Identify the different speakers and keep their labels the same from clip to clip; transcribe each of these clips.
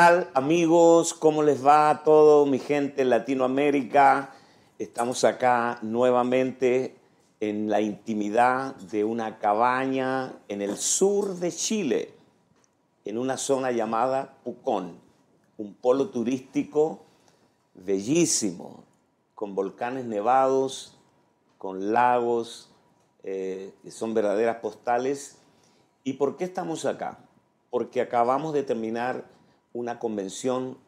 Speaker 1: ¿Qué tal amigos? ¿Cómo les va a todo mi gente en Latinoamérica? Estamos acá nuevamente en la intimidad de una cabaña en el sur de Chile, en una zona llamada Pucón, un polo turístico bellísimo, con volcanes nevados, con lagos, eh, que son verdaderas postales. ¿Y por qué estamos acá? Porque acabamos de terminar una convención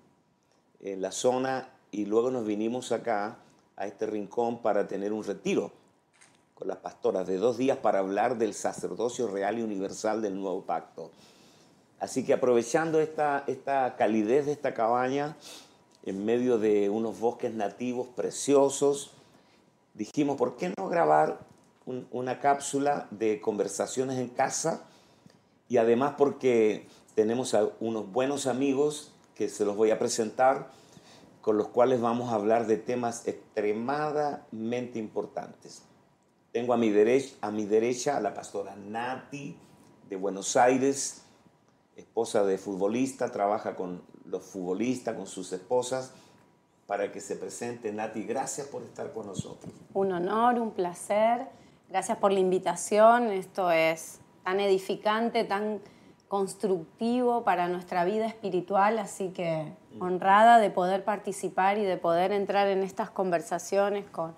Speaker 1: en la zona y luego nos vinimos acá a este rincón para tener un retiro con las pastoras de dos días para hablar del sacerdocio real y universal del nuevo pacto. Así que aprovechando esta, esta calidez de esta cabaña, en medio de unos bosques nativos preciosos, dijimos, ¿por qué no grabar una cápsula de conversaciones en casa? Y además porque tenemos a unos buenos amigos que se los voy a presentar, con los cuales vamos a hablar de temas extremadamente importantes. Tengo a mi, derecha, a mi derecha a la pastora Nati de Buenos Aires, esposa de futbolista, trabaja con los futbolistas, con sus esposas, para que se presente. Nati, gracias por estar con nosotros.
Speaker 2: Un honor, un placer. Gracias por la invitación. Esto es tan edificante, tan constructivo para nuestra vida espiritual, así que honrada de poder participar y de poder entrar en estas conversaciones con,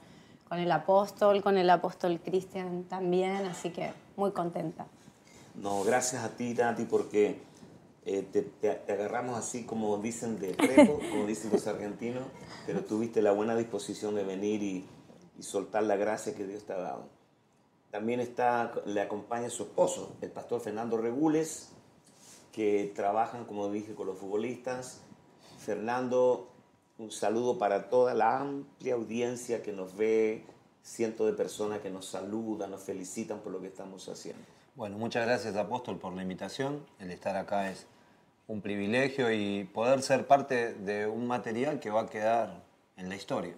Speaker 2: con el apóstol, con el apóstol Cristian también, así que muy contenta.
Speaker 1: No, gracias a ti, Nati, porque eh, te, agarramos así como dicen de prepo, como dicen los argentinos, pero tuviste la buena disposición de venir y, y soltar la gracia que Dios te ha dado. También está, le acompaña su esposo, el pastor Fernando Regules, que trabajan, como dije, con los futbolistas. Fernando, un saludo para toda la amplia audiencia que nos ve, cientos de personas que nos saludan, nos felicitan por lo que estamos haciendo.
Speaker 3: Bueno, muchas gracias Apóstol por la invitación. El estar acá es un privilegio y poder ser parte de un material que va a quedar en la historia.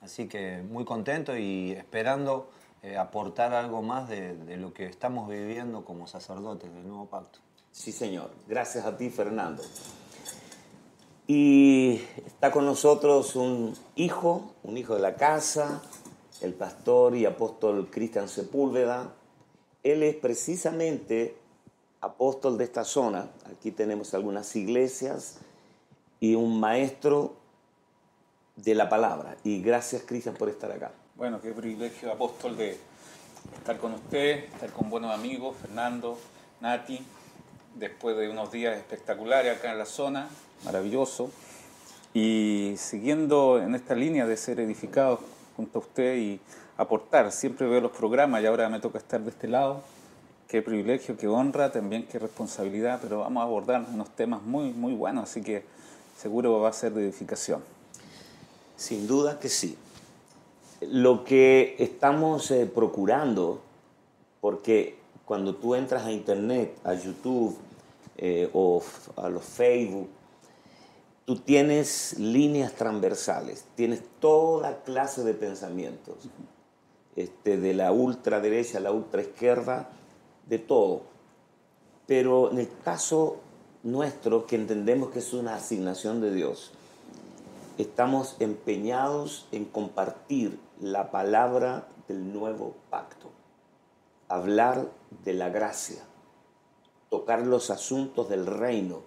Speaker 3: Así que muy contento y esperando eh, aportar algo más de, de lo que estamos viviendo como sacerdotes del nuevo pacto.
Speaker 1: Sí, señor. Gracias a ti, Fernando. Y está con nosotros un hijo, un hijo de la casa, el pastor y apóstol Cristian Sepúlveda. Él es precisamente apóstol de esta zona. Aquí tenemos algunas iglesias y un maestro de la palabra. Y gracias, Cristian, por estar acá.
Speaker 4: Bueno, qué privilegio, apóstol, de estar con usted, estar con buenos amigos, Fernando, Nati, después de unos días espectaculares acá en la zona, maravilloso, y siguiendo en esta línea de ser edificados junto a usted y aportar, siempre veo los programas y ahora me toca estar de este lado, qué privilegio, qué honra, también qué responsabilidad, pero vamos a abordar unos temas muy, muy buenos, así que seguro va a ser de edificación.
Speaker 1: Sin duda que sí. Lo que estamos eh, procurando, porque cuando tú entras a internet, a YouTube eh, o a los Facebook, tú tienes líneas transversales, tienes toda clase de pensamientos, este, de la ultraderecha a la ultraizquierda, de todo. Pero en el caso nuestro, que entendemos que es una asignación de Dios, estamos empeñados en compartir la palabra del nuevo pacto hablar de la gracia, tocar los asuntos del reino,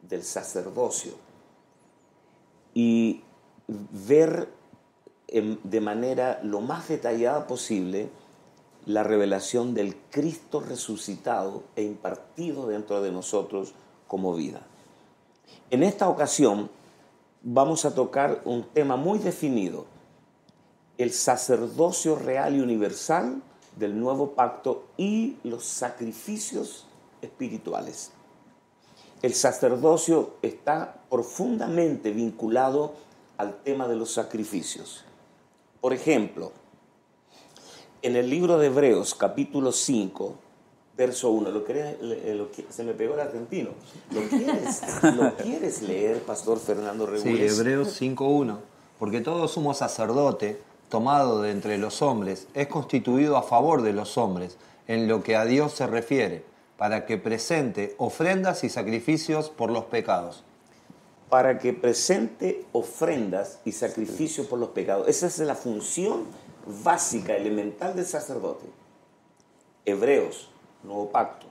Speaker 1: del sacerdocio y ver de manera lo más detallada posible la revelación del Cristo resucitado e impartido dentro de nosotros como vida. En esta ocasión vamos a tocar un tema muy definido, el sacerdocio real y universal del nuevo pacto y los sacrificios espirituales. El sacerdocio está profundamente vinculado al tema de los sacrificios. Por ejemplo, en el libro de Hebreos, capítulo 5, verso 1, ¿lo querés, se me pegó el argentino. ¿Lo quieres, ¿lo quieres leer, Pastor Fernando Regules?
Speaker 3: Sí, Hebreos 5.1. Porque todo sumo sacerdote tomado de entre los hombres es constituido a favor de los hombres en lo que a Dios se refiere, para que presente ofrendas y sacrificios por los pecados.
Speaker 1: Para que presente ofrendas y sacrificios por los pecados. Esa es la función básica, elemental del sacerdote. Hebreos, nuevo pacto.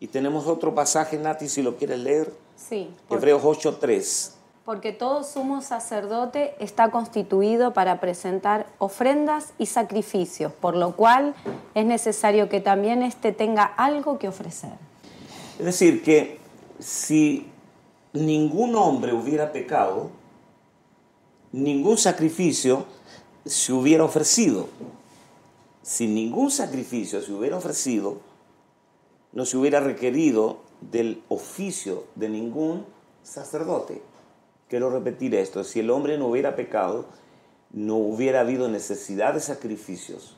Speaker 1: Y tenemos otro pasaje, Nati, si lo quieres leer.
Speaker 2: Sí.
Speaker 1: Hebreos 8.3.
Speaker 2: Porque todo sumo sacerdote está constituido para presentar ofrendas y sacrificios, por lo cual es necesario que también éste tenga algo que ofrecer.
Speaker 1: Es decir, que si ningún hombre hubiera pecado, ningún sacrificio se hubiera ofrecido. Si ningún sacrificio se hubiera ofrecido, no se hubiera requerido del oficio de ningún sacerdote. Quiero repetir esto, si el hombre no hubiera pecado, no hubiera habido necesidad de sacrificios.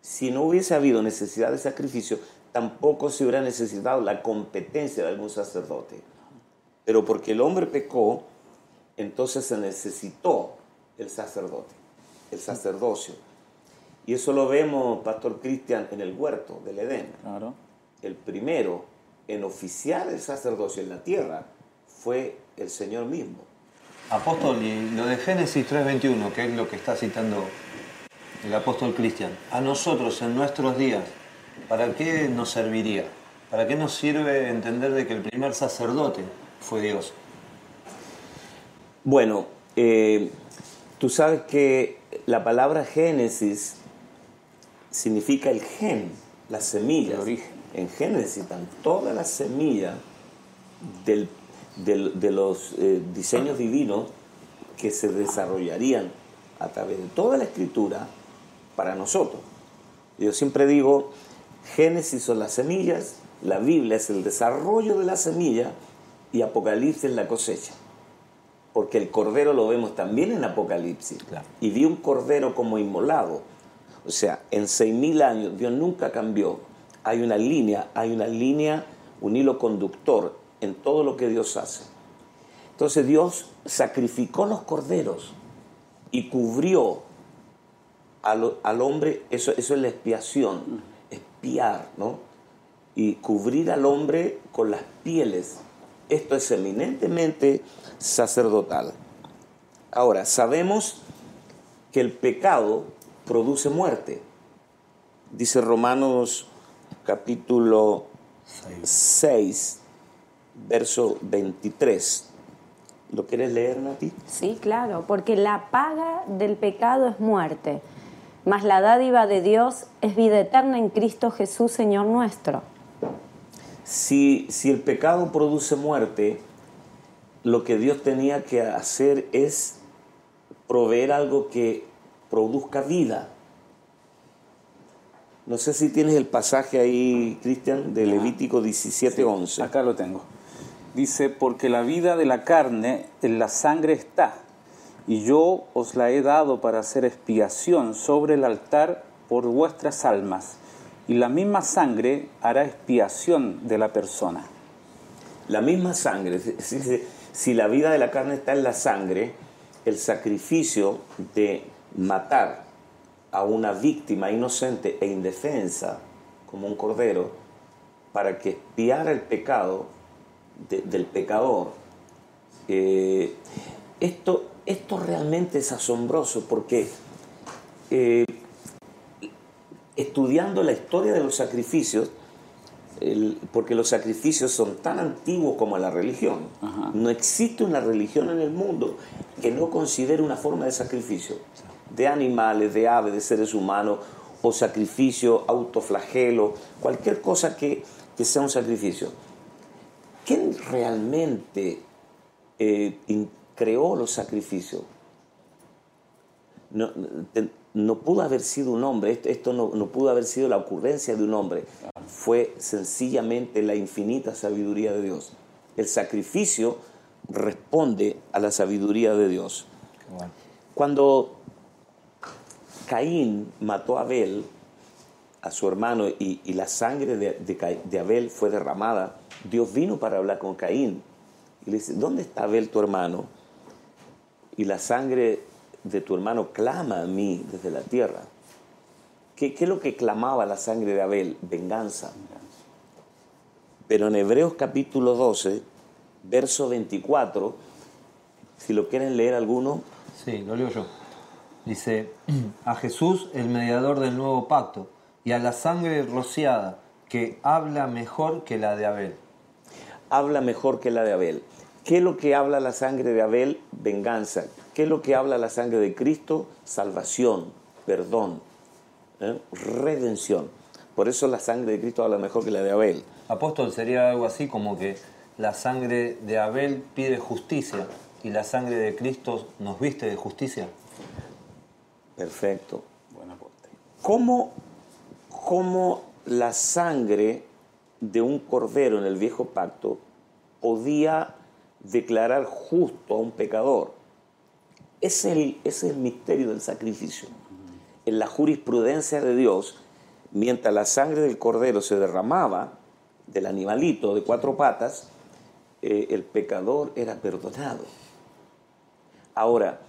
Speaker 1: Si no hubiese habido necesidad de sacrificio, tampoco se hubiera necesitado la competencia de algún sacerdote. Pero porque el hombre pecó, entonces se necesitó el sacerdote, el sacerdocio. Y eso lo vemos, Pastor Cristian, en el huerto del Edén.
Speaker 4: Claro.
Speaker 1: El primero en oficiar el sacerdocio en la tierra fue el Señor mismo.
Speaker 3: Apóstol, y lo de Génesis 3.21, que es lo que está citando el apóstol Cristian, a nosotros en nuestros días, ¿para qué nos serviría? ¿Para qué nos sirve entender de que el primer sacerdote fue Dios?
Speaker 1: Bueno, eh, tú sabes que la palabra Génesis significa el gen, la semilla.
Speaker 4: El origen.
Speaker 1: En Génesis están todas las semillas del- de los eh, diseños divinos que se desarrollarían a través de toda la escritura para nosotros. Yo siempre digo, Génesis son las semillas, la Biblia es el desarrollo de la semilla y Apocalipsis es la cosecha. Porque el cordero lo vemos también en Apocalipsis.
Speaker 3: Claro.
Speaker 1: Y vi un cordero como inmolado. O sea, en seis mil años Dios nunca cambió. Hay una línea, hay una línea, un hilo conductor en todo lo que Dios hace. Entonces Dios sacrificó los corderos y cubrió al, al hombre, eso, eso es la expiación, espiar, ¿no? Y cubrir al hombre con las pieles. Esto es eminentemente sacerdotal. Ahora, sabemos que el pecado produce muerte. Dice Romanos capítulo 6, verso 23. ¿Lo quieres leer, Nati?
Speaker 2: Sí, claro, porque la paga del pecado es muerte, mas la dádiva de Dios es vida eterna en Cristo Jesús, Señor nuestro.
Speaker 1: Si, si el pecado produce muerte, lo que Dios tenía que hacer es proveer algo que produzca vida. No sé si tienes el pasaje ahí, Cristian, de Levítico 17:11.
Speaker 4: Acá lo tengo. Dice, porque la vida de la carne en la sangre está, y yo os la he dado para hacer expiación sobre el altar por vuestras almas, y la misma sangre hará expiación de la persona.
Speaker 1: La misma sangre, si, si- la vida de la carne está en la sangre, el sacrificio de matar a una víctima inocente e indefensa, como un cordero, para que expiara el pecado de- del pecador. Eh, esto, esto realmente es asombroso porque eh, estudiando la historia de los sacrificios, el- porque los sacrificios son tan antiguos como la religión.
Speaker 4: Ajá.
Speaker 1: No existe una religión en el mundo que no considere una forma de sacrificio, de animales, de aves, de seres humanos, o sacrificio, autoflagelo, cualquier cosa que, que sea un sacrificio. ¿Quién realmente eh, creó los sacrificios? no, te- no pudo haber sido un hombre, esto, esto no, no pudo haber sido la ocurrencia de un hombre, fue sencillamente la infinita sabiduría de Dios. El sacrificio responde a la sabiduría de Dios.
Speaker 3: Bueno.
Speaker 1: Cuando Caín mató a Abel, a su hermano, y, la sangre de Abel fue derramada, Dios vino para hablar con Caín. Y le dice, ¿dónde está Abel tu hermano? Y la sangre de tu hermano clama a mí desde la tierra. ¿Qué, qué es lo que clamaba la sangre de Abel? Venganza. Pero en Hebreos capítulo 12, verso 24, si lo quieren leer alguno,
Speaker 3: Sí, lo leo yo. Dice, a Jesús, el mediador del nuevo pacto, y a la sangre rociada, que habla mejor que la de Abel.
Speaker 1: habla mejor que la de Abel. ¿Qué es lo que habla la sangre de Abel? Venganza. ¿Qué es lo que habla la sangre de Cristo? Salvación, perdón, ¿eh? redención. Por eso la sangre de Cristo habla mejor que la de Abel.
Speaker 3: Apóstol sería algo así como que la sangre de Abel pide justicia y la sangre de Cristo nos viste de justicia.
Speaker 1: Perfecto.
Speaker 4: Buen aporte.
Speaker 1: ¿Cómo, cómo la sangre de un cordero en el viejo pacto podía declarar justo a un pecador? Es el, es el misterio del sacrificio. En la jurisprudencia de Dios, mientras la sangre del cordero se derramaba, del animalito de cuatro patas, eh, el pecador era perdonado. Ahora,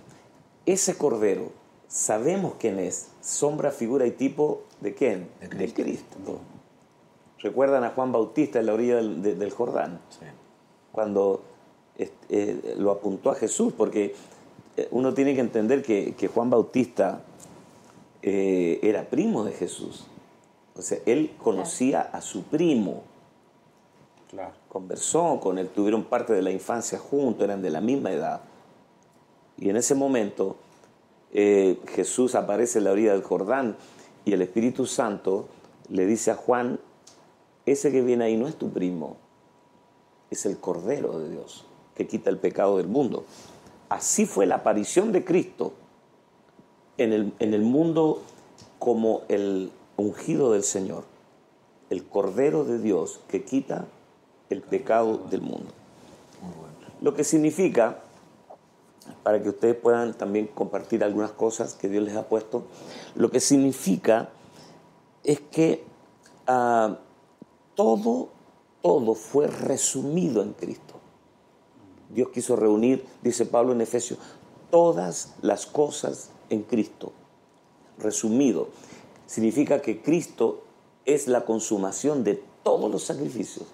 Speaker 1: ese cordero, sabemos quién es, sombra, figura y tipo de quién?
Speaker 3: De
Speaker 1: De
Speaker 3: Cristo.
Speaker 1: ¿Recuerdan a Juan Bautista en la orilla del, de- del Jordán? Cuando este, eh, lo apuntó a Jesús, porque eh, uno tiene que entender que, que Juan Bautista eh, era primo de Jesús. O sea, él conocía a su primo
Speaker 4: Claro.
Speaker 1: conversó con él, tuvieron parte de la infancia juntos, eran de la misma edad. Y en ese momento eh, Jesús aparece en la orilla del Jordán y el Espíritu Santo le dice a Juan, ese que viene ahí no es tu primo, es el Cordero de Dios que quita el pecado del mundo. Así fue la aparición de Cristo en el, en el mundo como el ungido del Señor, el Cordero de Dios que quita el pecado del mundo. Lo que significa, para que ustedes puedan también compartir algunas cosas que Dios les ha puesto, lo que significa es que ah, todo, todo fue resumido en Cristo. Dios quiso reunir, dice Pablo en Efesios, todas las cosas en Cristo. Resumido, significa que Cristo es la consumación de todos los sacrificios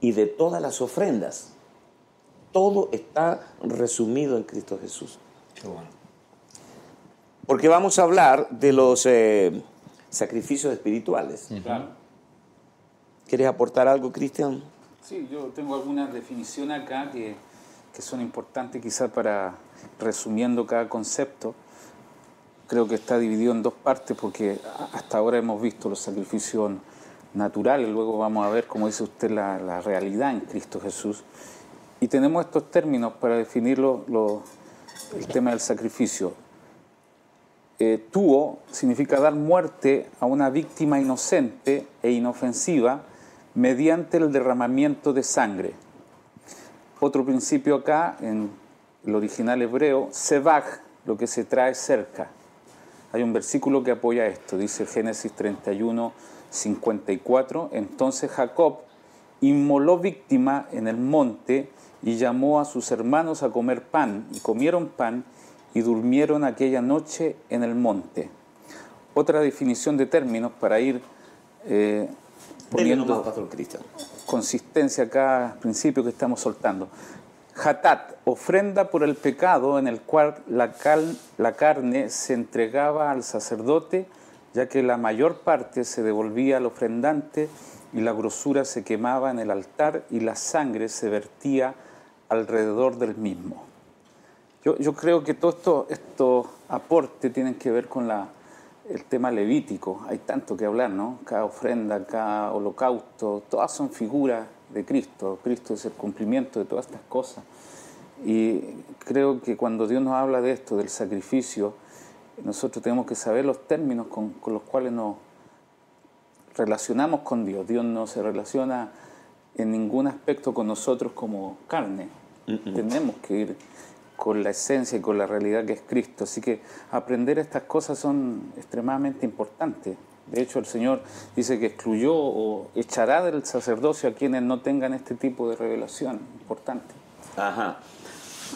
Speaker 1: y de todas las ofrendas. Todo está resumido en Cristo Jesús.
Speaker 3: Qué bueno.
Speaker 1: Porque vamos a hablar de los eh, sacrificios espirituales.
Speaker 4: Claro.
Speaker 1: ¿Quieres aportar algo, Cristian?
Speaker 4: Sí, yo tengo algunas definiciones acá que, que son importantes quizás para resumiendo cada concepto. Creo que está dividido en dos partes porque hasta ahora hemos visto los sacrificios naturales, luego vamos a ver, como dice usted, la, la realidad en Cristo Jesús. Y tenemos estos términos para definir lo- lo- el tema del sacrificio. Eh, tuo significa dar muerte a una víctima inocente e inofensiva mediante el derramamiento de sangre. Otro principio acá, en el original hebreo, sebaj, lo que se trae cerca. Hay un versículo que apoya esto, dice Génesis 31, 54. Entonces Jacob inmoló víctima en el monte y llamó a sus hermanos a comer pan, y comieron pan y durmieron aquella noche en el monte. Otra definición de términos para ir eh, poniendo consistencia a cada principio que estamos soltando. Hatat, ofrenda por el pecado en el cual la, cal- la carne se entregaba al sacerdote, ya que la mayor parte se devolvía al ofrendante y la grosura se quemaba en el altar y la sangre se vertía alrededor del mismo. Yo, yo creo que todos esto, estos aportes tienen que ver con la, el tema levítico. Hay tanto que hablar, ¿no? Cada ofrenda, cada holocausto, todas son figuras de Cristo. Cristo es el cumplimiento de todas estas cosas. Y creo que cuando Dios nos habla de esto, del sacrificio, nosotros tenemos que saber los términos con, con los cuales nos relacionamos con Dios. Dios no se relaciona en ningún aspecto con nosotros como carne. Tenemos que ir con la esencia y con la realidad que es Cristo. Así que aprender estas cosas son extremadamente importantes. De hecho, el Señor dice que excluyó o echará del sacerdocio a quienes no tengan este tipo de revelación importante.
Speaker 1: Ajá.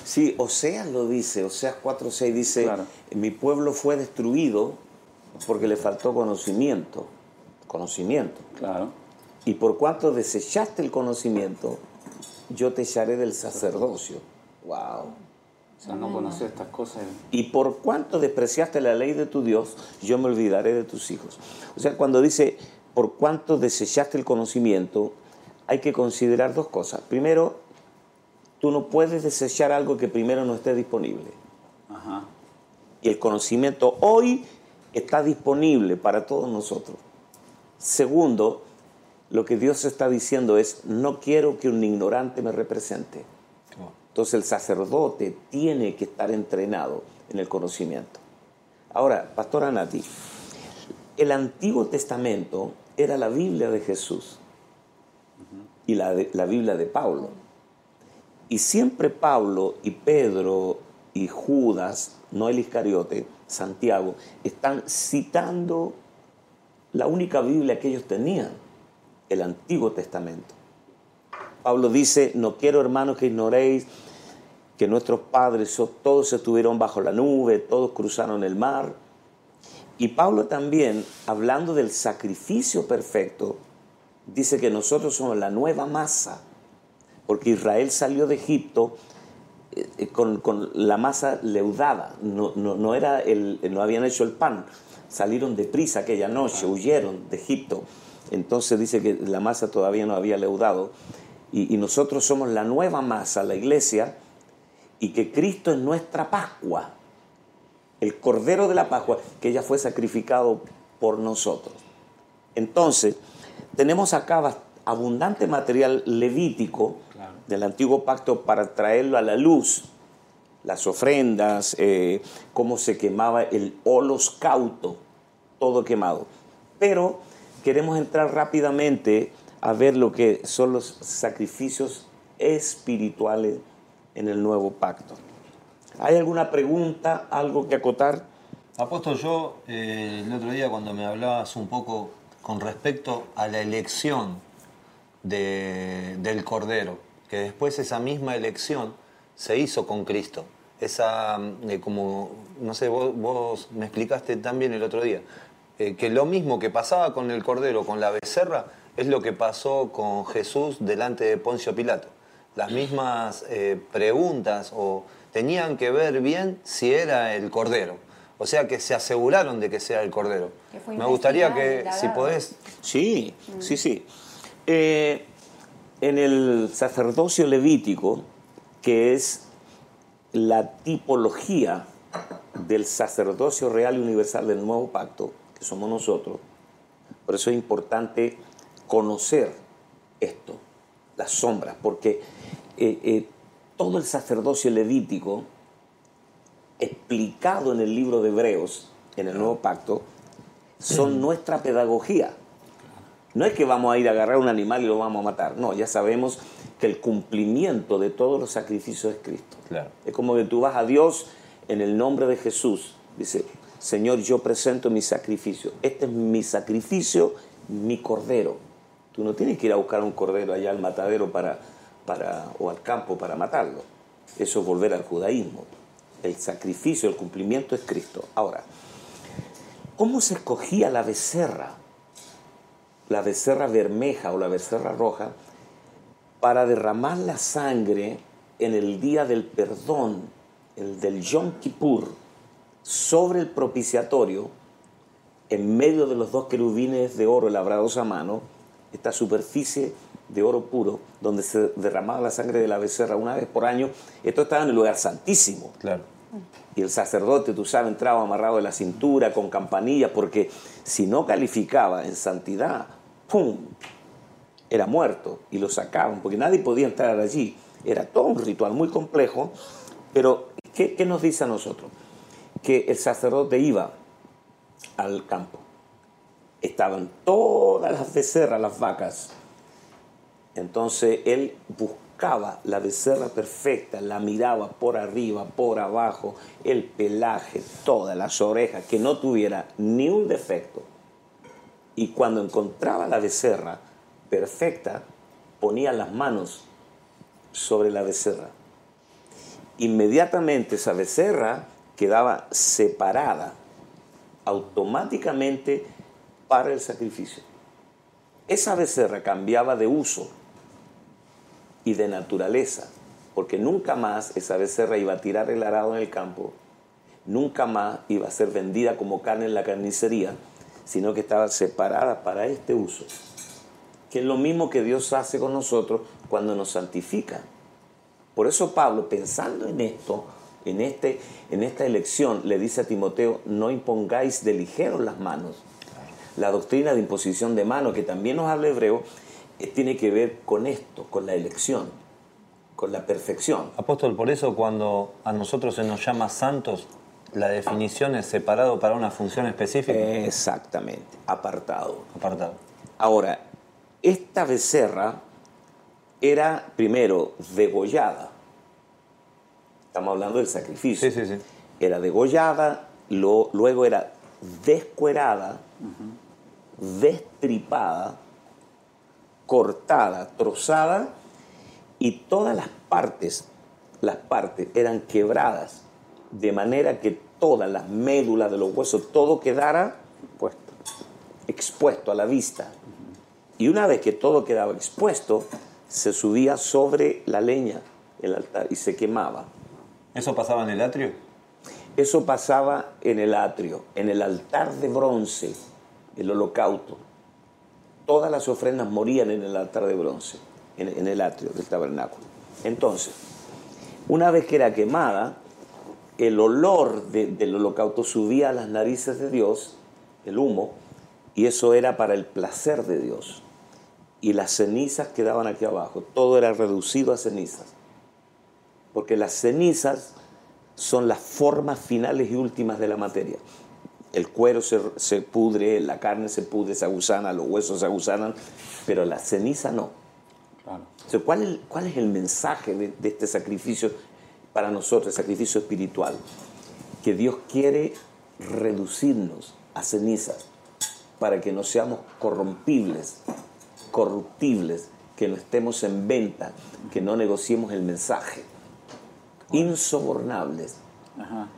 Speaker 1: Sí, Oseas lo dice, Oseas 4.6 dice,
Speaker 4: Claro.
Speaker 1: mi pueblo fue destruido porque le faltó conocimiento. Conocimiento.
Speaker 4: Claro.
Speaker 1: Y por cuanto desechaste el conocimiento, yo te echaré del sacerdocio. Wow.
Speaker 4: O sea, no conocer estas cosas.
Speaker 1: Y por cuanto despreciaste la ley de tu Dios, yo me olvidaré de tus hijos. O sea, cuando dice, por cuanto desechaste el conocimiento, hay que considerar dos cosas. Primero, tú no puedes desechar algo que primero no esté disponible.
Speaker 4: Ajá.
Speaker 1: Y el conocimiento hoy está disponible para todos nosotros. Segundo, lo que Dios está diciendo es, no quiero que un ignorante me represente. Entonces el sacerdote tiene que estar entrenado en el conocimiento. Ahora, Pastora Nati, el Antiguo Testamento era la Biblia de Jesús y la, de- la Biblia de Pablo. Y siempre Pablo y Pedro y Judas, no el Iscariote, Santiago, están citando la única Biblia que ellos tenían, el Antiguo Testamento. Pablo dice, no quiero hermanos que ignoréis que nuestros padres todos estuvieron bajo la nube, todos cruzaron el mar. Y Pablo también, hablando del sacrificio perfecto, dice que nosotros somos la nueva masa, porque Israel salió de Egipto eh, eh, con, con la masa leudada, no, no, no, era el, no habían hecho el pan, salieron deprisa aquella noche, huyeron de Egipto. Entonces dice que la masa todavía no había leudado. Y, y nosotros somos la nueva masa, la iglesia, y que Cristo es nuestra Pascua, el Cordero de la Pascua, que ya fue sacrificado por nosotros. Entonces, tenemos acá abundante material levítico
Speaker 4: Claro.
Speaker 1: del antiguo pacto para traerlo a la luz, las ofrendas, eh, cómo se quemaba el holoscauto, todo quemado. Pero queremos entrar rápidamente a ver lo que son los sacrificios espirituales en el nuevo pacto. ¿Hay alguna pregunta, algo que acotar?
Speaker 3: Apóstol, yo eh, el otro día cuando me hablabas un poco con respecto a la elección de- del Cordero, que después esa misma elección se hizo con Cristo. Esa, mm, eh, como, no sé, vos me explicaste también el otro día, eh, que lo mismo que pasaba con el Cordero, con la becerra, es lo que pasó con Jesús delante de Poncio Pilato. Las mismas eh, preguntas o tenían que ver bien si era el Cordero. O sea que se aseguraron de que sea el Cordero. Me gustaría que, si podés,
Speaker 1: Sí, sí, sí. Eh, en el sacerdocio levítico, que es la tipología del sacerdocio real y universal del nuevo pacto, que somos nosotros, por eso es importante conocer esto, las sombras, porque eh, eh, todo el sacerdocio levítico, explicado en el libro de Hebreos, en el nuevo pacto, son nuestra pedagogía. No es que vamos a ir a agarrar un animal y lo vamos a matar. No, ya sabemos que el cumplimiento de todos los sacrificios es Cristo.
Speaker 3: Claro.
Speaker 1: Es como que tú vas a Dios en el nombre de Jesús. Dice, Señor, yo presento mi sacrificio. Este es mi sacrificio, mi cordero. Tú no tienes que ir a buscar un cordero allá al matadero para, para, o al campo para matarlo. Eso es volver al judaísmo. El sacrificio, el cumplimiento es Cristo. Ahora, ¿cómo se escogía la becerra? La becerra bermeja o la becerra roja para derramar la sangre en el día del perdón, el del Yom Kippur, sobre el propiciatorio, en medio de los dos querubines de oro labrados a mano, esta superficie de oro puro, donde se derramaba la sangre de la becerra una vez por año. Esto estaba en el lugar santísimo.
Speaker 3: claro.
Speaker 1: Y el sacerdote, tú sabes, entraba amarrado de la cintura, con campanillas, porque si no calificaba en santidad, ¡pum! Era muerto y lo sacaban, porque nadie podía entrar allí. Era todo un ritual muy complejo, pero ¿qué, qué nos dice a nosotros? Que el sacerdote iba al campo. Estaban todas las becerras, las vacas. Entonces él buscaba la becerra perfecta, la miraba por arriba, por abajo, el pelaje, todas las orejas, que no tuviera ni un defecto. Y cuando encontraba la becerra perfecta, ponía las manos sobre la becerra. Inmediatamente esa becerra quedaba separada automáticamente para el sacrificio. esa becerra cambiaba de uso y de naturaleza, porque nunca más esa becerra iba a tirar el arado en el campo, nunca más iba a ser vendida como carne en la carnicería, sino que estaba separada para este uso, que es lo mismo que Dios hace con nosotros cuando nos santifica. Por eso Pablo, pensando en esto, en, este, en esta elección, le dice a Timoteo, no impongáis de ligero las manos. La doctrina de imposición de manos, que también nos habla hebreo, eh, tiene que ver con esto, con la elección, con la perfección.
Speaker 3: Apóstol, por eso cuando a nosotros se nos llama santos, la definición es separado para una función específica.
Speaker 1: Exactamente, apartado.
Speaker 3: Apartado.
Speaker 1: Ahora, esta becerra era primero degollada. Estamos hablando del sacrificio.
Speaker 3: Sí, sí, sí.
Speaker 1: Era degollada, lo- luego era descuerada, destripada, cortada, trozada y todas las partes, las partes eran quebradas de manera que todas las médulas de los huesos, todo quedara
Speaker 4: Puesto.
Speaker 1: expuesto a la vista. Y una vez que todo quedaba expuesto, se subía sobre la leña, el altar, y se quemaba.
Speaker 3: ¿Eso pasaba en el atrio?
Speaker 1: Eso pasaba en el atrio, en el altar de bronce, el holocausto. Todas las ofrendas morían en el altar de bronce, en, el atrio del tabernáculo. Entonces, una vez que era quemada, el olor de- del holocausto subía a las narices de Dios, el humo, y eso era para el placer de Dios. Y las cenizas quedaban aquí abajo, todo era reducido a cenizas. Porque las cenizas son las formas finales y últimas de la materia. El cuero se, se pudre, la carne se pudre, se agusana, los huesos se agusanan, pero la ceniza no.
Speaker 4: Claro.
Speaker 1: Entonces, ¿cuál, es, cuál es el mensaje de, de este sacrificio para nosotros, el sacrificio espiritual? Que Dios quiere reducirnos a cenizas para que no seamos corrompibles, corruptibles, que no estemos en venta, que no negociemos el mensaje, insobornables.
Speaker 4: Ajá.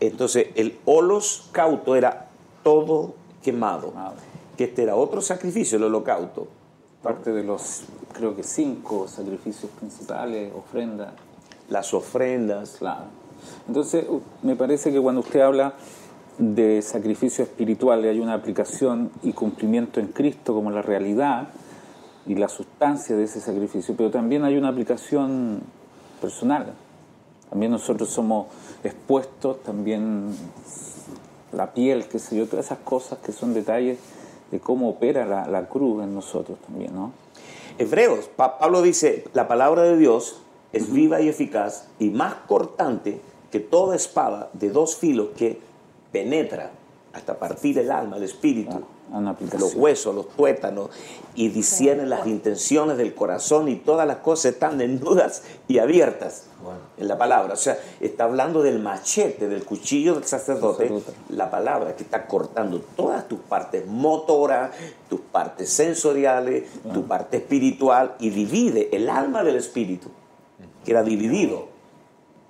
Speaker 1: Entonces, el holos cauto era todo quemado,
Speaker 4: Quemado.
Speaker 1: que este era otro sacrificio, el holocausto.
Speaker 4: Parte de los, creo que cinco sacrificios principales, ofrendas.
Speaker 1: Las ofrendas,
Speaker 4: Claro. Entonces, me parece que cuando usted habla de sacrificio espiritual, hay una aplicación y cumplimiento en Cristo como la realidad y la sustancia de ese sacrificio, pero también hay una aplicación personal. También nosotros somos expuestos, también la piel, qué sé yo, todas esas cosas que son detalles de cómo opera la, la cruz en nosotros también, ¿no?
Speaker 1: Hebreos, Pa- Pablo dice, la palabra de Dios es viva y eficaz y más cortante que toda espada de dos filos que penetra hasta partir el alma, el espíritu,
Speaker 4: Una aplicación.
Speaker 1: los huesos, los tuétanos y discierne las intenciones del corazón y todas las cosas están desnudas y abiertas en la palabra. O sea, está hablando del machete, del cuchillo del sacerdote,
Speaker 4: Sacerdote.
Speaker 1: la palabra que está cortando todas tus partes motoras, tus partes sensoriales, tu parte espiritual y divide el alma del espíritu. Queda dividido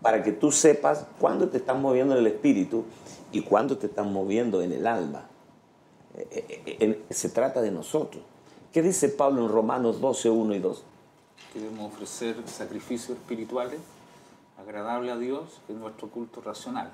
Speaker 1: para que tú sepas cuándo te estás moviendo en el espíritu y cuándo te estás moviendo en el alma. Se trata de nosotros. ¿Qué dice Pablo en Romanos 12, 1 y 2?
Speaker 4: Queremos ofrecer sacrificios espirituales agradables a Dios, que es nuestro culto racional.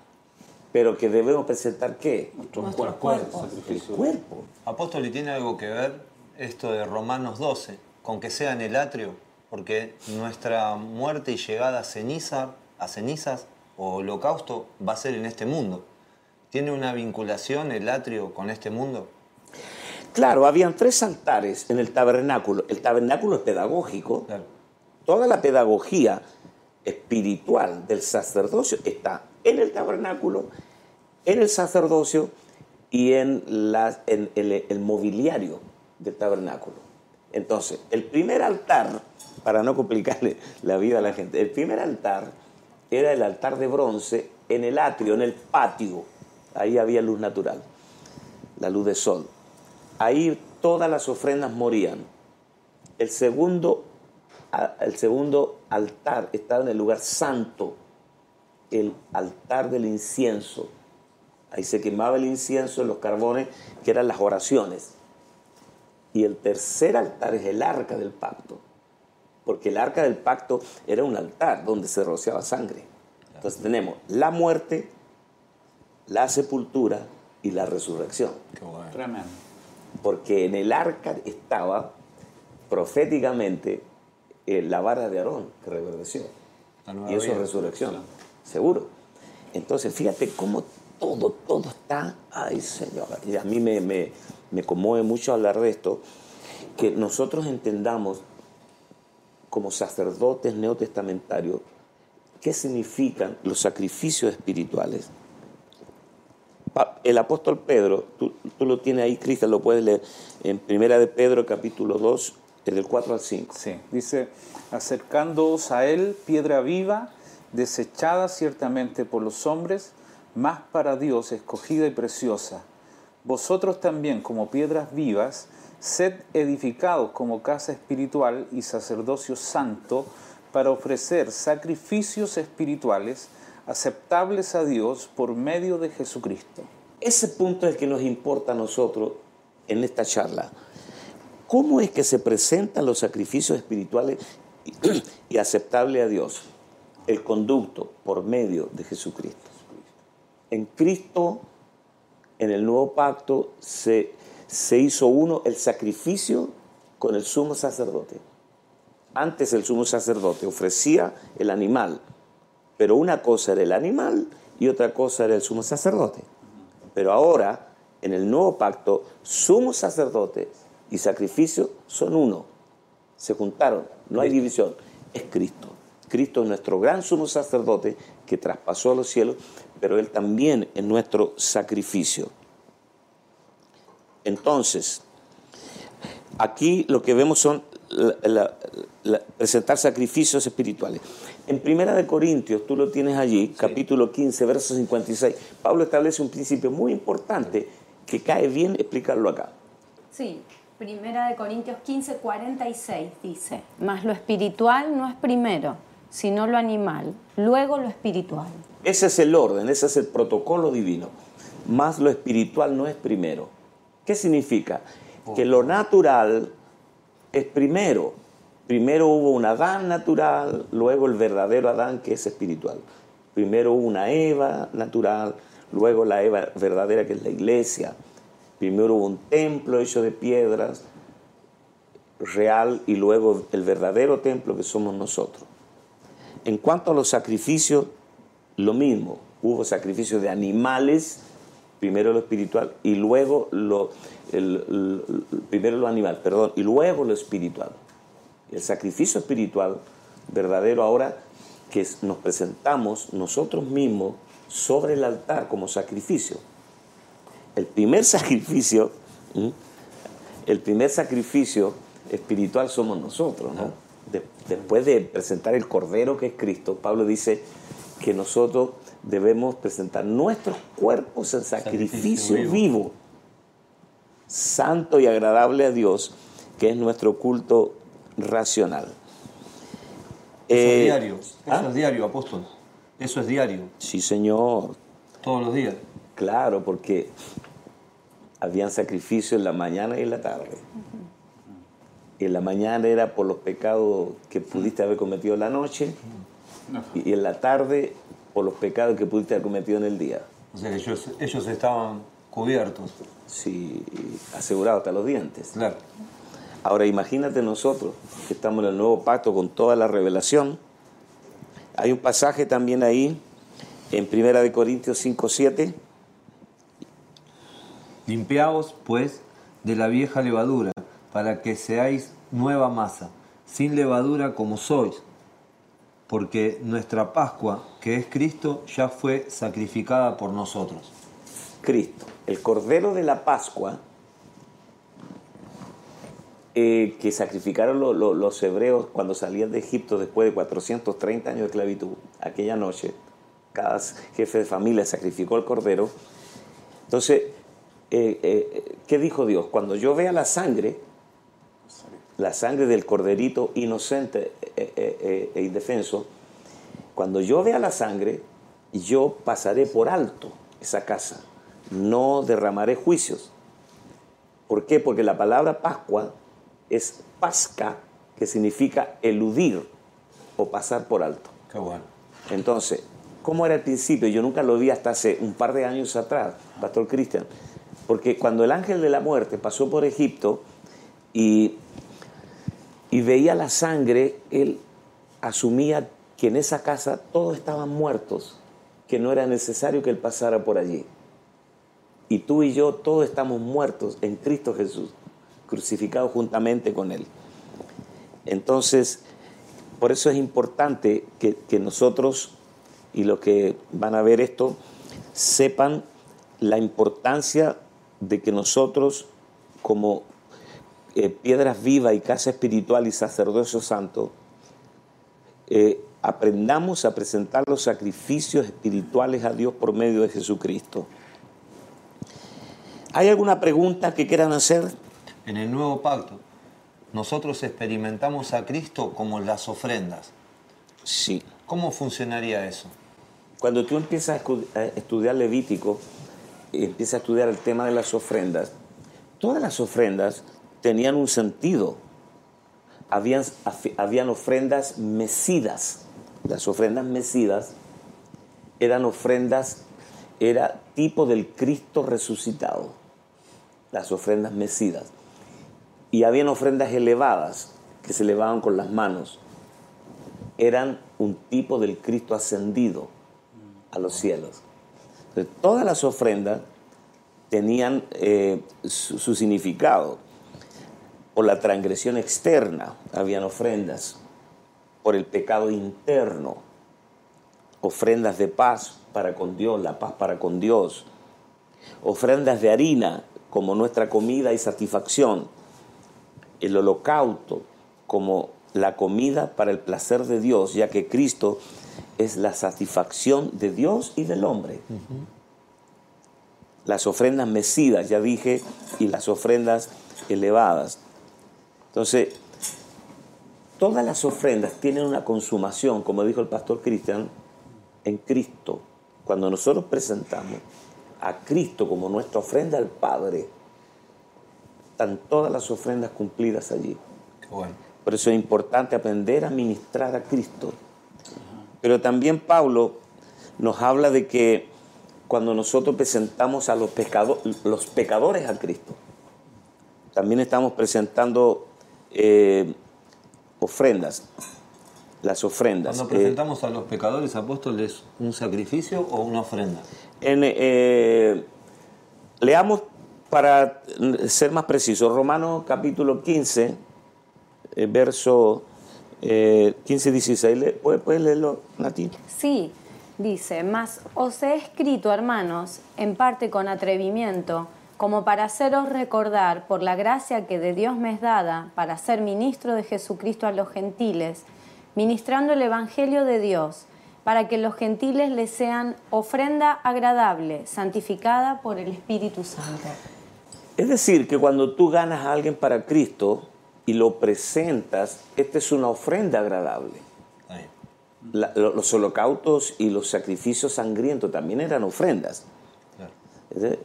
Speaker 1: Pero que debemos presentar qué?
Speaker 4: Nuestro
Speaker 2: Nuestros
Speaker 4: cuerpo.
Speaker 1: El.
Speaker 3: Apóstol, ¿y tiene algo que ver esto de Romanos 12 con que sea en el atrio? Porque nuestra muerte y llegada a, ceniza, a cenizas o holocausto va a ser en este mundo. ¿Tiene una vinculación el atrio con este mundo?
Speaker 1: Claro, habían tres altares en el tabernáculo. El tabernáculo es pedagógico.
Speaker 3: Claro.
Speaker 1: Toda la pedagogía espiritual del sacerdocio está en el tabernáculo, en el sacerdocio y en, la- en el, el mobiliario del tabernáculo. Entonces, el primer altar, para no complicarle la vida a la gente, el primer altar era el altar de bronce en el atrio, en el patio. Ahí había luz natural, la luz de sol. Ahí todas las ofrendas morían. El segundo, el segundo altar estaba en el lugar santo, el altar del incienso. Ahí se quemaba el incienso en los carbones, que eran las oraciones. Y el tercer altar es el arca del pacto. Porque el arca del pacto era un altar donde se rociaba sangre. Entonces tenemos la muerte, la sepultura y la resurrección.
Speaker 3: Qué bueno.
Speaker 4: Tremendo.
Speaker 1: Porque en el arca estaba proféticamente eh, la vara de Aarón que reverdeció. Y eso es resurrección, seguro. Entonces, fíjate cómo todo, todo está, ay Señor, y a mí me, me, me conmueve mucho hablar de esto, que nosotros entendamos como sacerdotes neotestamentarios qué significan los sacrificios espirituales. El apóstol Pedro, tú, tú lo tienes ahí, Cristian, lo puedes leer en Primera de Pedro, capítulo 2, del 4 al 5.
Speaker 4: Sí, dice, acercándoos a él, piedra viva, desechada ciertamente por los hombres, más para Dios escogida y preciosa. Vosotros también, como piedras vivas, sed edificados como casa espiritual y sacerdocio santo, para ofrecer sacrificios espirituales aceptables a Dios por medio de Jesucristo.
Speaker 1: Ese punto es el que nos importa a nosotros en esta charla. ¿Cómo es que se presentan los sacrificios espirituales y, aceptables a Dios? El conducto por medio de Jesucristo. En Cristo, en el nuevo pacto, se, se hizo uno el sacrificio con el sumo sacerdote. Antes el sumo sacerdote ofrecía el animal, pero una cosa era el animal y otra cosa era el sumo sacerdote. Pero ahora, en el nuevo pacto, sumo sacerdote y sacrificio son uno. Se juntaron, no hay división. Es Cristo. Cristo es nuestro gran sumo sacerdote que traspasó a los cielos, pero Él también es nuestro sacrificio. Entonces, aquí lo que vemos son la- la- la- presentar sacrificios espirituales. En Primera de Corintios, tú lo tienes allí, capítulo 15, verso 56, Pablo establece un principio muy importante que cae bien explicarlo acá.
Speaker 2: Sí, Primera de Corintios 15, 46 dice, mas lo espiritual no es primero, sino lo animal, luego lo espiritual.
Speaker 1: Ese es el orden, ese es el protocolo divino. Más lo espiritual no es primero. ¿Qué significa? Que lo natural es primero. Primero hubo un Adán natural, luego el verdadero Adán que es espiritual. Primero hubo una Eva natural, luego la Eva verdadera que es la iglesia. Primero hubo un templo hecho de piedras real y luego el verdadero templo que somos nosotros. En cuanto a los sacrificios, lo mismo. Hubo sacrificios de animales, primero lo espiritual y luego lo, primero lo animal, perdón, y luego lo espiritual. El sacrificio espiritual verdadero ahora que nos presentamos nosotros mismos sobre el altar como sacrificio. El primer sacrificio, el primer sacrificio espiritual somos nosotros, ¿no? De- después de presentar el Cordero que es Cristo, Pablo dice que nosotros debemos presentar nuestros cuerpos en sacrificio,
Speaker 3: Sacrificio
Speaker 1: vivo. santo y agradable a Dios, que es nuestro culto racional.
Speaker 3: Eso
Speaker 1: Eh,
Speaker 3: es diario. Eso
Speaker 1: ¿ah?
Speaker 3: es diario, apóstol. Eso es diario.
Speaker 1: Sí, Señor,
Speaker 3: Todos los días.
Speaker 1: claro, porque habían sacrificios en la mañana y en la tarde. Y en la mañana era por los pecados que pudiste haber cometido en la noche y en la tarde por los pecados que pudiste haber cometido en el día.
Speaker 3: O sea que ellos, ellos estaban cubiertos.
Speaker 1: Sí, asegurado hasta los dientes.
Speaker 3: Claro.
Speaker 1: Ahora imagínate nosotros que estamos en el nuevo pacto con toda la revelación. Hay un pasaje también ahí en Primera de Corintios 5, 7.
Speaker 3: Limpiaos, pues, de la vieja levadura, para que seáis nueva masa, sin levadura como sois, porque nuestra Pascua, que es Cristo, ya fue sacrificada por nosotros.
Speaker 1: Cristo, el Cordero de la Pascua, eh, que sacrificaron lo- lo- los hebreos cuando salían de Egipto después de 430 años de esclavitud, aquella noche, cada jefe de familia sacrificó el Cordero. Entonces, eh, eh, ¿qué dijo Dios? Cuando yo vea la sangre, la sangre del corderito inocente eh, eh, eh, e indefenso, cuando yo vea la sangre, yo pasaré por alto esa casa, no derramaré juicios. ¿Por qué? Porque la palabra Pascua es pasca, que significa eludir o pasar por alto.
Speaker 3: Qué bueno.
Speaker 1: Entonces, ¿cómo era el principio? Yo nunca lo vi hasta hace un par de años atrás, Pastor Cristian. Porque cuando el ángel de la muerte pasó por Egipto y, y veía la sangre, él asumía que en esa casa todos estaban muertos, que no era necesario que él pasara por allí. Y tú y yo todos estamos muertos en Cristo Jesús, crucificados juntamente con Él. Entonces, por eso es importante que, que nosotros y los que van a ver esto sepan la importancia de que nosotros como eh, piedras vivas y casa espiritual y sacerdocio santo, eh, aprendamos a presentar los sacrificios espirituales a Dios por medio de Jesucristo. ¿Hay alguna pregunta que quieran hacer?
Speaker 3: En el nuevo pacto, nosotros experimentamos a Cristo como las ofrendas.
Speaker 1: Sí.
Speaker 3: ¿Cómo funcionaría eso?
Speaker 1: Cuando tú empiezas a estudiar Levítico, empiezas a estudiar el tema de las ofrendas, todas las ofrendas tenían un sentido. Habían, habían ofrendas mecidas. Las ofrendas mecidas eran ofrendas, era tipo del Cristo resucitado. Las ofrendas mecidas. Y habían ofrendas elevadas que se elevaban con las manos. Eran un tipo del Cristo ascendido a los cielos. Todas las ofrendas tenían eh, su significado. Por la transgresión externa habían ofrendas. Por el pecado interno, ofrendas de paz para con Dios, la paz para con Dios. Ofrendas de harina como nuestra comida y satisfacción. El holocausto como la comida para el placer de Dios, ya que Cristo es la satisfacción de Dios y del hombre. Las ofrendas mecidas, ya dije, y las ofrendas elevadas. Entonces, todas las ofrendas tienen una consumación, como dijo el pastor Cristian, en Cristo. Cuando nosotros presentamos a Cristo como nuestra ofrenda al Padre, están todas las ofrendas cumplidas allí.
Speaker 3: Bueno.
Speaker 1: Por eso es importante aprender a ministrar a Cristo. Pero también Pablo nos habla de que cuando nosotros presentamos a los, pecado- los pecadores a Cristo, también estamos presentando eh, ofrendas, las ofrendas.
Speaker 3: Cuando
Speaker 1: Eh,
Speaker 3: presentamos a los pecadores apóstoles un sacrificio o una ofrenda.
Speaker 1: en, eh, leamos para ser más precisos, Romanos capítulo 15, eh, verso 15-16. Le- ¿Puedes, puedes leerlo, Nati?
Speaker 2: Sí, dice, mas os he escrito, hermanos, en parte con atrevimiento, como para haceros recordar por la gracia que de Dios me es dada para ser ministro de Jesucristo a los gentiles, ministrando el Evangelio de Dios, para que los gentiles les sean ofrenda agradable, santificada por el Espíritu Santo.
Speaker 1: Es decir, que cuando tú ganas a alguien para Cristo y lo presentas, esta es una ofrenda agradable.
Speaker 3: Ahí.
Speaker 1: La- lo- los holocaustos y los sacrificios sangrientos también eran ofrendas.
Speaker 3: Claro.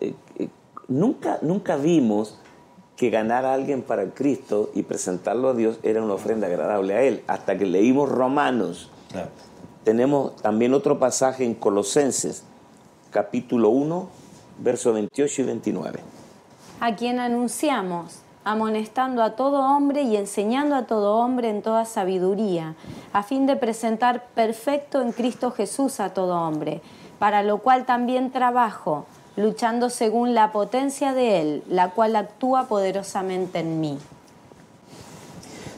Speaker 1: Nunca, nunca vimos que ganar a alguien para Cristo y presentarlo a Dios era una ofrenda agradable a Él, hasta que leímos Romanos.
Speaker 3: Claro.
Speaker 1: Tenemos también otro pasaje en Colosenses, capítulo 1, versos 28 y 29.
Speaker 2: a quien anunciamos, amonestando a todo hombre y enseñando a todo hombre en toda sabiduría, a fin de presentar perfecto en Cristo Jesús a todo hombre, para lo cual también trabajo, luchando según la potencia de Él, la cual actúa poderosamente en mí.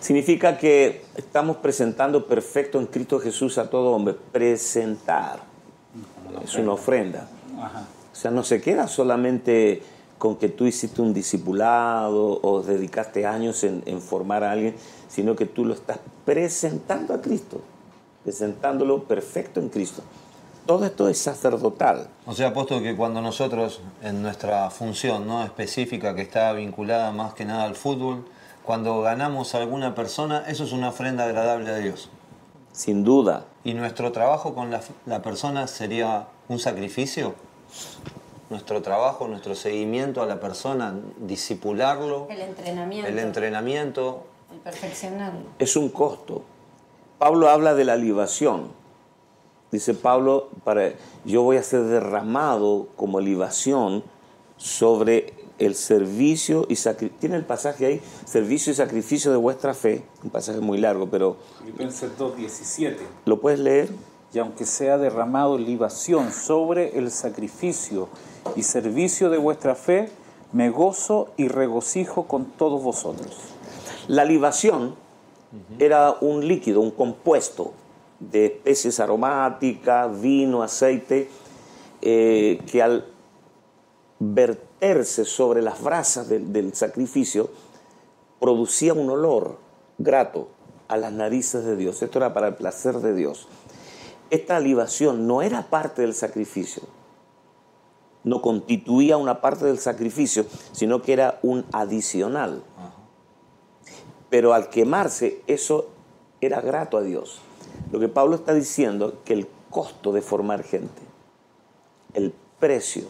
Speaker 1: Significa que estamos presentando perfecto en Cristo Jesús a todo hombre. Presentar. Es una ofrenda.
Speaker 4: Ajá.
Speaker 1: O sea, no se queda solamente con que tú hiciste un discipulado o dedicaste años en, en formar a alguien, sino que tú lo estás presentando a Cristo, presentándolo perfecto en Cristo. Todo esto es sacerdotal.
Speaker 3: O sea, apóstol, que cuando nosotros, en nuestra función ¿no? específica que está vinculada más que nada al fútbol, cuando ganamos a alguna persona, eso es una ofrenda agradable a Dios.
Speaker 1: Sin duda,
Speaker 3: ¿Y nuestro trabajo con la, la persona sería un sacrificio? nuestro trabajo, nuestro seguimiento a la persona, disipularlo,
Speaker 2: El entrenamiento.
Speaker 3: el entrenamiento.
Speaker 2: El perfeccionarlo.
Speaker 1: Es un costo. Pablo habla de la libación. Dice Pablo, para, yo voy a ser derramado como libación sobre el servicio y sacrificio. Tiene el pasaje ahí, servicio y sacrificio de vuestra fe. Un pasaje muy largo, pero
Speaker 4: Filipenses 2.17.
Speaker 1: ¿lo puedes leer?
Speaker 4: Y aunque sea derramado libación sobre el sacrificio y servicio de vuestra fe, me gozo y regocijo con todos vosotros.
Speaker 1: La libación era un líquido, un compuesto de especies aromáticas, vino, aceite, eh, que al verterse sobre las brasas del, del sacrificio producía un olor grato a las narices de Dios. Esto era para el placer de Dios. Esta libación no era parte del sacrificio, no constituía una parte del sacrificio, sino que era un adicional. Pero al quemarse, eso era grato a Dios. Lo que Pablo está diciendo que el costo de formar gente, el precio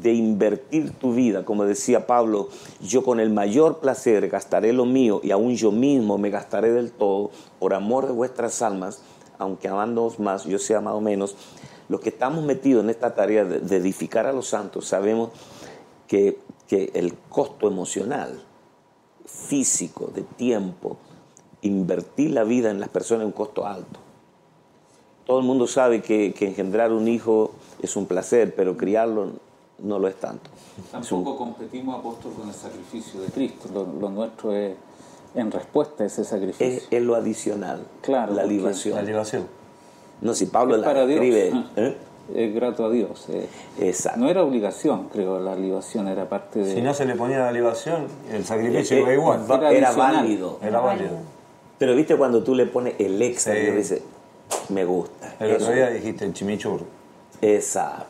Speaker 1: de invertir tu vida, como decía Pablo, yo con el mayor placer gastaré lo mío y aún yo mismo me gastaré del todo por amor de vuestras almas, aunque amándoos más, yo sea amado menos. Los que estamos metidos en esta tarea de, edificar a los santos sabemos que, que el costo emocional, físico, de tiempo, invertir la vida en las personas es un costo alto. Todo el mundo sabe que, que engendrar un hijo es un placer, pero criarlo no lo es tanto. Es un-
Speaker 4: Tampoco competimos, apóstol, con el sacrificio de Cristo. Lo, lo nuestro es en respuesta a ese sacrificio.
Speaker 1: es, es lo adicional,
Speaker 4: Claro,
Speaker 1: la libación.
Speaker 3: La libación.
Speaker 1: No, si Pablo
Speaker 4: Es
Speaker 1: la
Speaker 4: para Dios.
Speaker 1: escribe.
Speaker 4: Ah.
Speaker 1: ¿eh?
Speaker 4: Es grato a Dios. eh.
Speaker 1: Exacto.
Speaker 4: No era obligación, creo, la libación era parte de...
Speaker 3: Si no se le ponía la libación, el sacrificio
Speaker 1: Eh,
Speaker 3: iba igual.
Speaker 4: Era
Speaker 1: era válido.
Speaker 3: Era válido.
Speaker 1: Pero viste cuando tú le pones el extra,
Speaker 3: Sí.
Speaker 1: y dice, me gusta.
Speaker 3: El otro
Speaker 1: Eso.
Speaker 3: día dijiste el chimichurri.
Speaker 1: Exacto.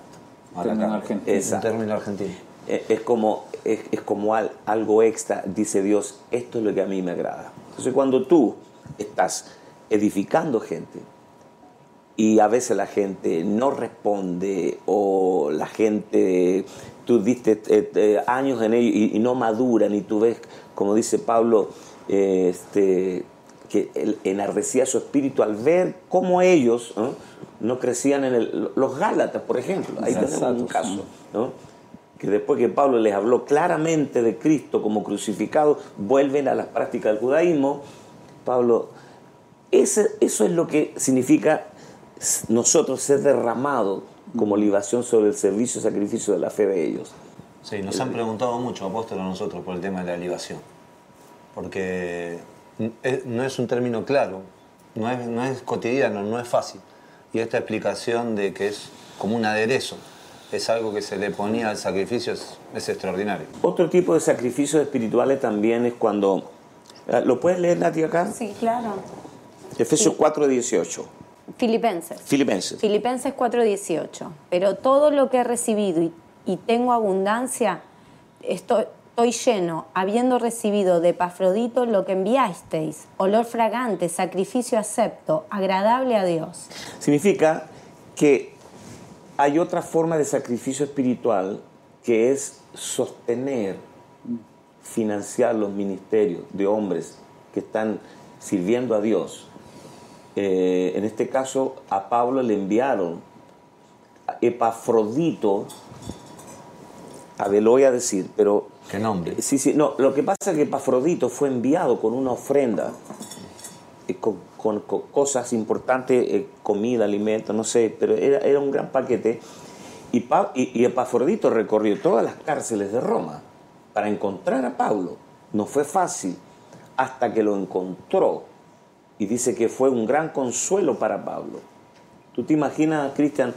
Speaker 4: término argentino.
Speaker 3: Un
Speaker 1: Exacto.
Speaker 3: término argentino.
Speaker 1: Eh, Es como, es, es como al- algo extra, dice Dios, esto es lo que a mí me agrada. Entonces cuando tú estás edificando gente y a veces la gente no responde o la gente, tú diste eh, eh, años en ello y, y no maduran y tú ves, como dice Pablo, eh, este, que enardecía su espíritu al ver cómo ellos ¿no? no crecían en el, los Gálatas, por ejemplo. Ahí tenemos un caso. que después que Pablo les habló claramente de Cristo como crucificado, vuelven a las prácticas del judaísmo. Pablo, ese, eso es lo que significa nosotros ser derramado como libación sobre el servicio y sacrificio de la fe de ellos.
Speaker 3: Sí, nos han preguntado mucho, apóstol, a nosotros por el tema de la libación. Porque no es un término claro, no es, no es cotidiano, no es fácil. Y esta explicación de que es como un aderezo, es algo que se le ponía al sacrificio, es, es extraordinario.
Speaker 1: Otro tipo de sacrificios espirituales también es cuando... eh, ¿Lo puedes leer, Nati, acá?
Speaker 2: Sí, claro.
Speaker 1: Efesios 4, 18.
Speaker 2: Filipenses.
Speaker 1: Filipenses.
Speaker 2: Filipenses 4:18. Pero todo lo que he recibido y, y tengo abundancia, estoy, estoy lleno, habiendo recibido de Epafrodito lo que enviasteis, olor fragante, sacrificio acepto, agradable a Dios.
Speaker 1: Significa que hay otra forma de sacrificio espiritual que es sostener, financiar los ministerios de hombres que están sirviendo a Dios. Eh, en este caso, a Pablo le enviaron Epafrodito, a ver, lo voy a decir, pero
Speaker 3: ¿Qué nombre?
Speaker 1: Sí, sí, no, lo que pasa es que Epafrodito fue enviado con una ofrenda, eh, con, cosas importantes, eh, comida, alimento, no sé, pero era, era un gran paquete. Y, Pa- y, y Epafrodito recorrió todas las cárceles de Roma para encontrar a Pablo. No fue fácil hasta que lo encontró. Y dice que fue un gran consuelo para Pablo. ¿Tú te imaginas, Cristian,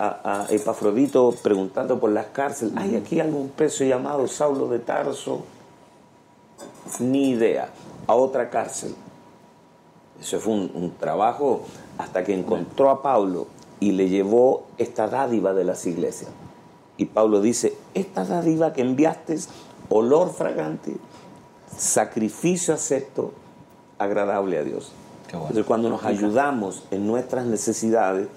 Speaker 1: a, a Epafrodito preguntando por las cárceles, ¿hay aquí algún preso llamado Saulo de Tarso? Ni idea. A otra cárcel. Eso fue un, un trabajo hasta que encontró a Pablo y le llevó esta dádiva de las iglesias. Y Pablo dice, esta dádiva que enviaste, olor fragante, sacrificio acepto, agradable a Dios.
Speaker 3: Bueno.
Speaker 1: Entonces cuando nos ayudamos en nuestras necesidades,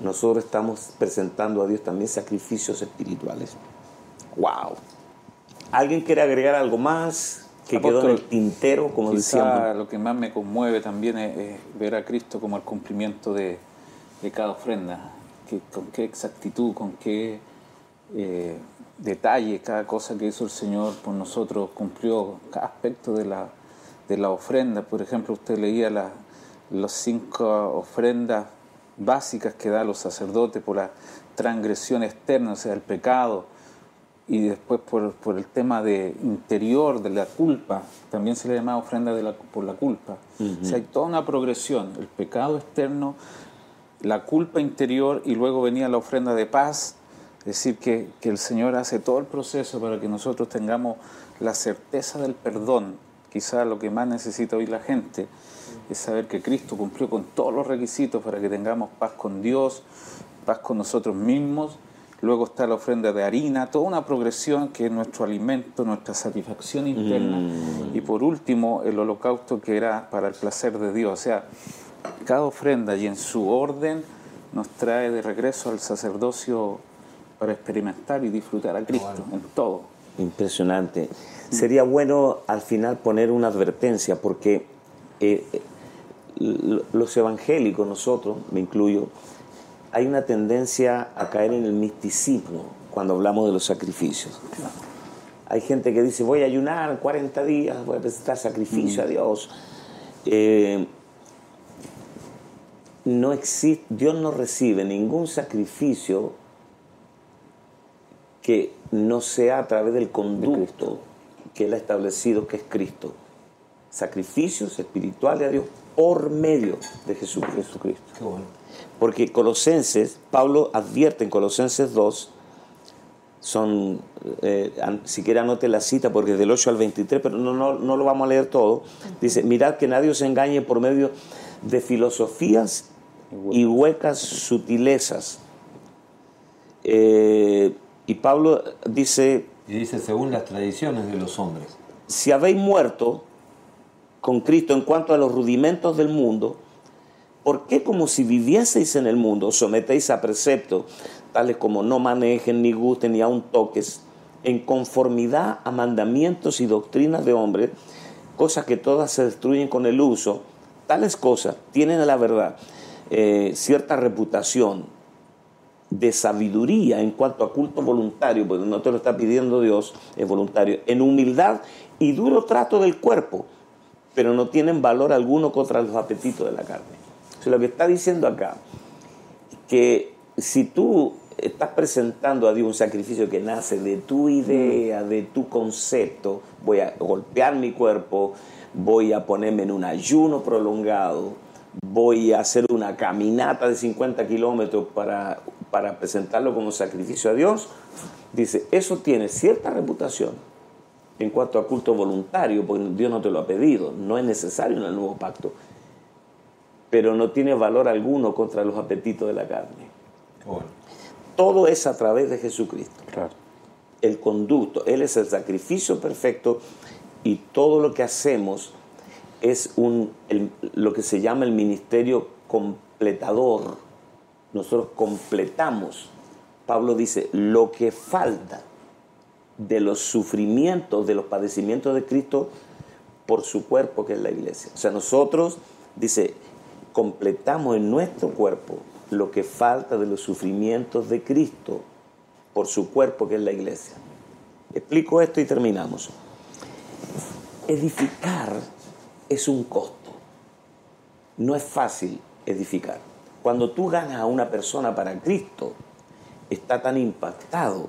Speaker 1: nosotros estamos presentando a Dios también sacrificios espirituales. ¡Wow! ¿Alguien quiere agregar algo más que quedó en el tintero, como decíamos?
Speaker 4: lo que más me conmueve también es, es ver a Cristo como el cumplimiento de, de cada ofrenda. Que, con qué exactitud, con qué eh, detalle cada cosa que hizo el Señor por nosotros cumplió cada aspecto de la, de la ofrenda. Por ejemplo, usted leía la- las cinco ofrendas básicas que da los sacerdotes por la transgresión externa, o sea, el pecado, y después por, por el tema de interior, de la culpa, también se le llama ofrenda de la- por la culpa. O sea, hay toda una progresión, el pecado externo, la culpa interior y luego venía la ofrenda de paz, es decir, que, que el Señor hace todo el proceso para que nosotros tengamos la certeza del perdón. Quizá lo que más necesita hoy la gente es saber que Cristo cumplió con todos los requisitos para que tengamos paz con Dios, paz con nosotros mismos. Luego está la ofrenda de harina, toda una progresión que es nuestro alimento, nuestra satisfacción interna. Y por último, el holocausto que era para el placer de Dios. O sea, cada ofrenda y en su orden nos trae de regreso al sacerdocio para experimentar y disfrutar a Cristo en todo.
Speaker 1: Impresionante. Sería bueno al final poner una advertencia porque eh, los evangélicos, nosotros, me incluyo, hay una tendencia a caer en el misticismo cuando hablamos de los sacrificios. Hay gente que dice, voy a ayunar 40 días, voy a presentar sacrificio a Dios. Eh, no existe, Dios no recibe ningún sacrificio que no sea a través del conducto que Él ha establecido, que es Cristo. Sacrificios espirituales a Dios por medio de Jesucristo. Jesucristo.
Speaker 3: Qué bueno.
Speaker 1: Porque Colosenses, Pablo advierte en Colosenses 2, son, eh, an- si quiere anote la cita porque es del 8 al 23, pero no, no, no lo vamos a leer todo. Dice, mirad que nadie os engañe por medio de filosofías y huecas sutilezas. Eh, y Pablo dice,
Speaker 3: Y dice, según las tradiciones de los hombres.
Speaker 1: si habéis muerto con Cristo en cuanto a los rudimentos del mundo, ¿por qué como si vivieseis en el mundo sometéis a preceptos tales como no manejen, ni gusten, ni aun toques, en conformidad a mandamientos y doctrinas de hombres, cosas que todas se destruyen con el uso? Tales cosas tienen a la verdad eh, cierta reputación, de sabiduría en cuanto a culto voluntario, porque no te lo está pidiendo Dios, es voluntario, en humildad y duro trato del cuerpo, pero no tienen valor alguno contra los apetitos de la carne. Lo que está diciendo acá, que si tú estás presentando a Dios un sacrificio que nace de tu idea, de tu concepto, voy a golpear mi cuerpo, voy a ponerme en un ayuno prolongado, voy a hacer una caminata de 50 kilómetros para, para presentarlo como sacrificio a Dios, dice, eso tiene cierta reputación en cuanto a culto voluntario, porque Dios no te lo ha pedido, no es necesario en el nuevo pacto, pero no tiene valor alguno contra los apetitos de la carne.
Speaker 3: Bueno.
Speaker 1: Todo es a través de Jesucristo.
Speaker 4: Claro.
Speaker 1: El conducto, Él es el sacrificio perfecto y todo lo que hacemos es un, el- lo que se llama el ministerio completador. Nosotros completamos. Pablo dice, lo que falta de los sufrimientos, de los padecimientos de Cristo por su cuerpo, que es la iglesia. O sea, nosotros, dice, completamos en nuestro cuerpo lo que falta de los sufrimientos de Cristo por su cuerpo, que es la iglesia. Explico esto y terminamos. Edificar es un costo. No es fácil edificar. Cuando tú ganas a una persona para Cristo, está tan impactado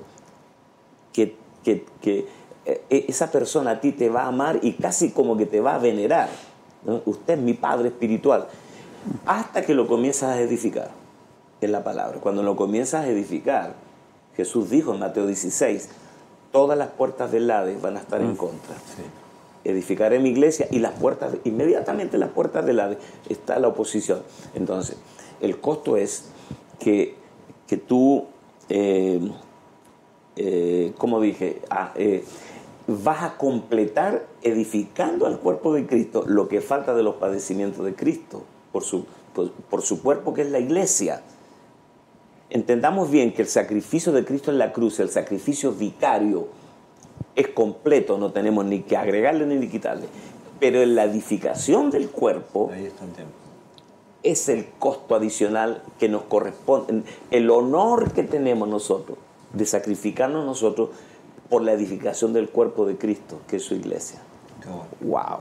Speaker 1: que, que- que, eh, esa persona a ti te va a amar y casi como que te va a venerar. ¿no? Usted es mi padre espiritual. Hasta que lo comienzas a edificar en la palabra. Cuando lo comienzas a edificar, Jesús dijo en Mateo 16, todas las puertas del Hades van a estar en contra. Edificaré mi iglesia y las puertas, inmediatamente las puertas del Hades está la oposición. Entonces, el costo es que, que tú, eh, eh, como dije, ah, eh, vas a completar edificando al cuerpo de Cristo lo que falta de los padecimientos de Cristo por su, por, por su cuerpo que es la iglesia. entendamos bien que el sacrificio de Cristo en la cruz, el sacrificio vicario, es completo, no tenemos ni que agregarle ni quitarle. Pero en la edificación del cuerpo
Speaker 3: Ahí está el tema.
Speaker 1: es el costo adicional que nos corresponde, el honor que tenemos nosotros de sacrificarnos nosotros por la edificación del cuerpo de Cristo, que es su iglesia. Wow.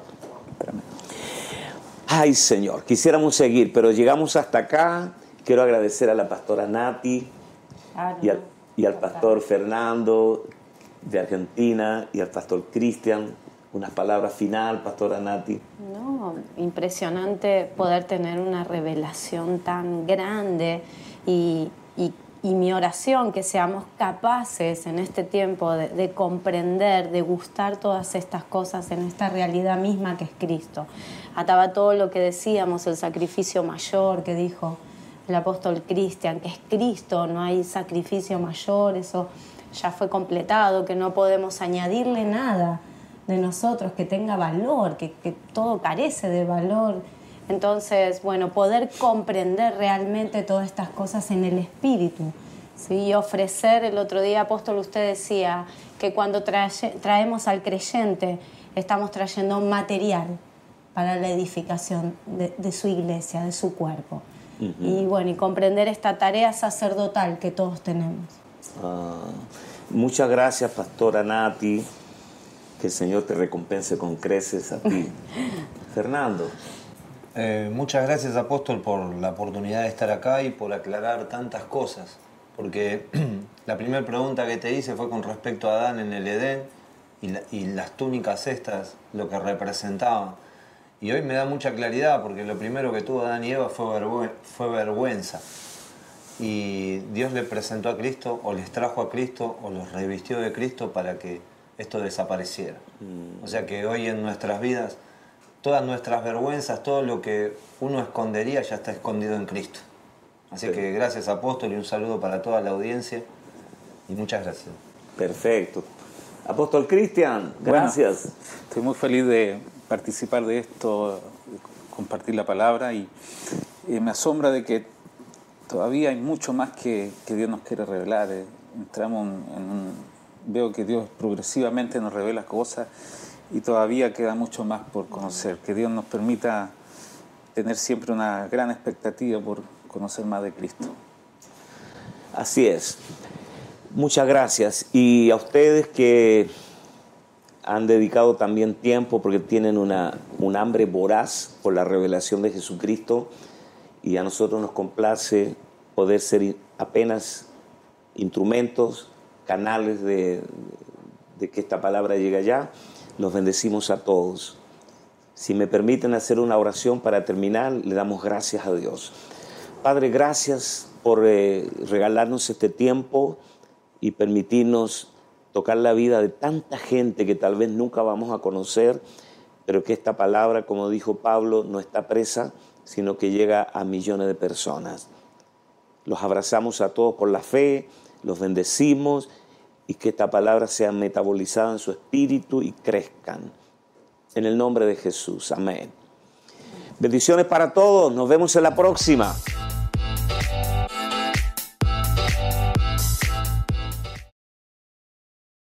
Speaker 1: Ay, Señor, quisiéramos seguir, pero llegamos hasta acá. Quiero agradecer a la pastora Nati y al, y al pastor Fernando de Argentina y al pastor Cristian. Unas palabras final, pastora Nati.
Speaker 2: No, impresionante poder tener una revelación tan grande y, y- y mi oración que seamos capaces en este tiempo de, de comprender, de gustar todas estas cosas en esta realidad misma que es Cristo. Ataba todo lo que decíamos, el sacrificio mayor que dijo el apóstol Cristian, que es Cristo, no hay sacrificio mayor, eso ya fue completado, que no podemos añadirle nada de nosotros que tenga valor, que, que todo carece de valor. Entonces, bueno, poder comprender realmente todas estas cosas en el espíritu. ¿sí? Y ofrecer, el otro día, apóstol, usted decía que cuando trae- traemos al creyente, estamos trayendo material para la edificación de, de su iglesia, de su cuerpo. Y bueno, y comprender esta tarea sacerdotal que todos tenemos.
Speaker 1: Ah, muchas gracias, pastora Nati. Que el Señor te recompense con creces a ti. Fernando.
Speaker 3: Eh, muchas gracias, apóstol, por la oportunidad de estar acá y por aclarar tantas cosas. Porque la primera pregunta que te hice fue con respecto a Adán en el Edén y, la- y las túnicas estas, lo que representaban. Y hoy me da mucha claridad porque lo primero que tuvo Adán y Eva fue, vergüe- fue vergüenza. Y Dios le presentó a Cristo, o les trajo a Cristo, o los revistió de Cristo para que esto desapareciera. O sea que hoy en nuestras vidas, todas nuestras vergüenzas, todo lo que uno escondería ya está escondido en Cristo. Así que gracias apóstol y un saludo para toda la audiencia y muchas gracias.
Speaker 1: Perfecto. Apóstol Cristian,
Speaker 4: Bueno,
Speaker 1: gracias.
Speaker 4: Estoy muy feliz de participar de esto, de compartir la palabra y, y me asombra de que todavía hay mucho más que, que Dios nos quiere revelar. Eh, Entramos en un, veo que Dios progresivamente nos revela cosas y todavía queda mucho más por conocer. Que Dios nos permita tener siempre una gran expectativa por conocer más de Cristo.
Speaker 1: Así es. Muchas gracias. Y a ustedes que han dedicado también tiempo porque tienen una, un hambre voraz por la revelación de Jesucristo y a nosotros nos complace poder ser apenas instrumentos, canales de, de que esta palabra llegue allá. Los bendecimos a todos. Si me permiten hacer una oración para terminar, le damos gracias a Dios. Padre, gracias por eh, regalarnos este tiempo y permitirnos tocar la vida de tanta gente que tal vez nunca vamos a conocer, pero que esta palabra, como dijo Pablo, no está presa, sino que llega a millones de personas. Los abrazamos a todos por la fe, los bendecimos y que esta palabra sea metabolizada en su espíritu y crezcan. En el nombre de Jesús. Amén. Bendiciones para todos. Nos vemos en la próxima.